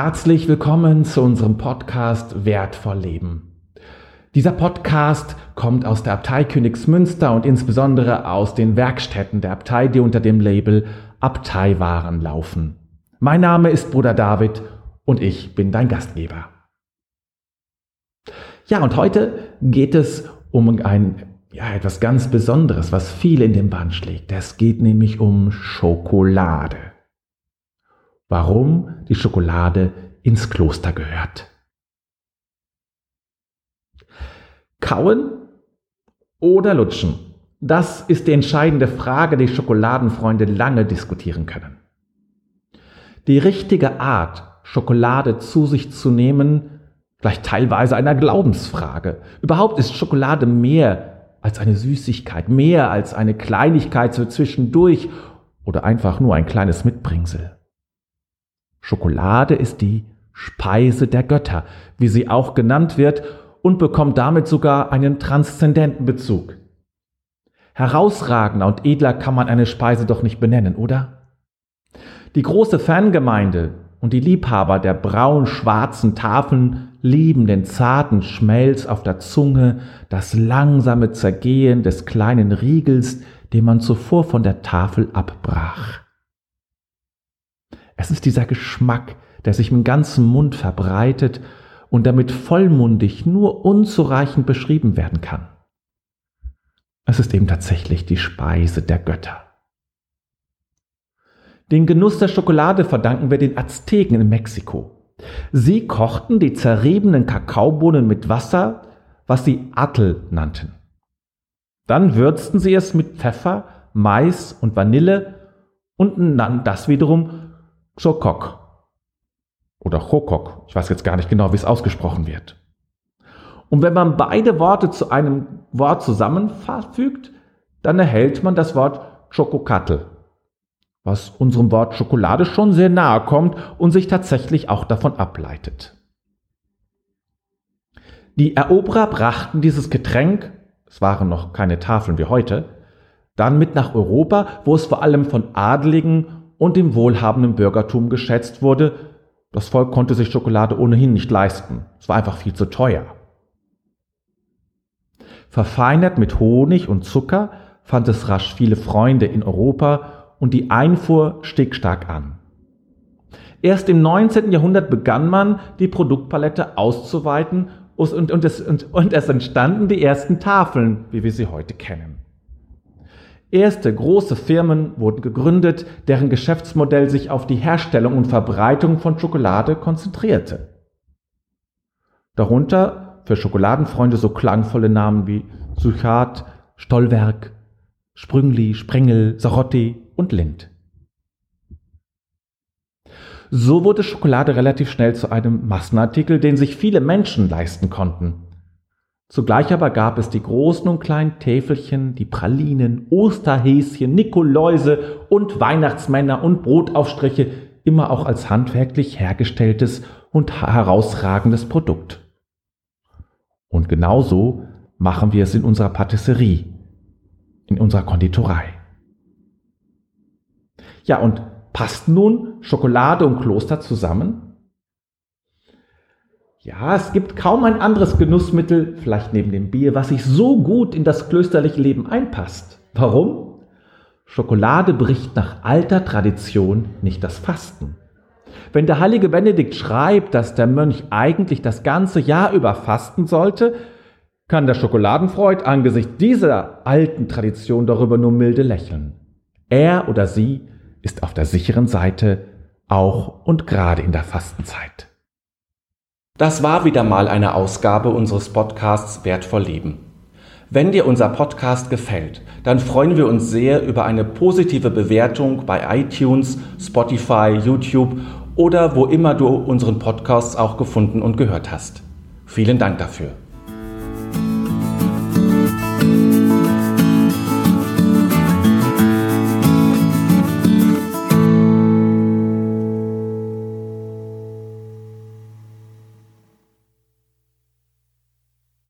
Herzlich willkommen zu unserem Podcast Wertvoll Leben. Dieser Podcast kommt aus der Abtei Königsmünster und insbesondere aus den Werkstätten der Abtei, die unter dem Label Abteiwaren laufen. Mein Name ist Bruder David und ich bin dein Gastgeber. Ja, und heute geht es um ein ja, etwas ganz Besonderes, was viel in den Band schlägt. Es geht nämlich um Schokolade. Warum die Schokolade ins Kloster gehört. Kauen oder lutschen? Das ist die entscheidende Frage, die Schokoladenfreunde lange diskutieren können. Die richtige Art, Schokolade zu sich zu nehmen, vielleicht teilweise einer Glaubensfrage. Überhaupt ist Schokolade mehr als eine Süßigkeit, mehr als eine Kleinigkeit so zwischendurch oder einfach nur ein kleines Mitbringsel. Schokolade ist die Speise der Götter, wie sie auch genannt wird, und bekommt damit sogar einen transzendenten Bezug. Herausragender und edler kann man eine Speise doch nicht benennen, oder? Die große Fangemeinde und die Liebhaber der braun-schwarzen Tafeln lieben den zarten Schmelz auf der Zunge, das langsame Zergehen des kleinen Riegels, den man zuvor von der Tafel abbrach. Es ist dieser Geschmack, der sich im ganzen Mund verbreitet und damit vollmundig nur unzureichend beschrieben werden kann. Es ist eben tatsächlich die Speise der Götter. Den Genuss der Schokolade verdanken wir den Azteken in Mexiko. Sie kochten die zerriebenen Kakaobohnen mit Wasser, was sie Atl nannten. Dann würzten sie es mit Pfeffer, Mais und Vanille und nannten das wiederum Chokok oder Chokok. Ich weiß jetzt gar nicht genau, wie es ausgesprochen wird. Und wenn man beide Worte zu einem Wort zusammenfügt, dann erhält man das Wort Chokokatl, was unserem Wort Schokolade schon sehr nahe kommt und sich tatsächlich auch davon ableitet. Die Eroberer brachten dieses Getränk, es waren noch keine Tafeln wie heute, dann mit nach Europa, wo es vor allem von Adligen und dem wohlhabenden Bürgertum geschätzt wurde, das Volk konnte sich Schokolade ohnehin nicht leisten. Es war einfach viel zu teuer. Verfeinert mit Honig und Zucker fand es rasch viele Freunde in Europa und die Einfuhr stieg stark an. Erst im 19. Jahrhundert begann man, die Produktpalette auszuweiten und, und, es, und, und es entstanden die ersten Tafeln, wie wir sie heute kennen. Erste große Firmen wurden gegründet, deren Geschäftsmodell sich auf die Herstellung und Verbreitung von Schokolade konzentrierte. Darunter für Schokoladenfreunde so klangvolle Namen wie Suchat, Stollwerk, Sprüngli, Sprengel, Sarotti und Lind. So wurde Schokolade relativ schnell zu einem Massenartikel, den sich viele Menschen leisten konnten. Zugleich aber gab es die großen und kleinen Täfelchen, die Pralinen, Osterhäschen, Nikoläuse und Weihnachtsmänner und Brotaufstriche, immer auch als handwerklich hergestelltes und herausragendes Produkt. Und genauso machen wir es in unserer Patisserie, in unserer Konditorei. Ja, und passt nun Schokolade und Kloster zusammen? Ja, es gibt kaum ein anderes Genussmittel, vielleicht neben dem Bier, was sich so gut in das klösterliche Leben einpasst. Warum? Schokolade bricht nach alter Tradition nicht das Fasten. Wenn der heilige Benedikt schreibt, dass der Mönch eigentlich das ganze Jahr über fasten sollte, kann der Schokoladenfreud angesichts dieser alten Tradition darüber nur milde lächeln. Er oder sie ist auf der sicheren Seite, auch und gerade in der Fastenzeit. Das war wieder mal eine Ausgabe unseres Podcasts Wertvoll Leben. Wenn dir unser Podcast gefällt, dann freuen wir uns sehr über eine positive Bewertung bei iTunes, Spotify, YouTube oder wo immer du unseren Podcast auch gefunden und gehört hast. Vielen Dank dafür.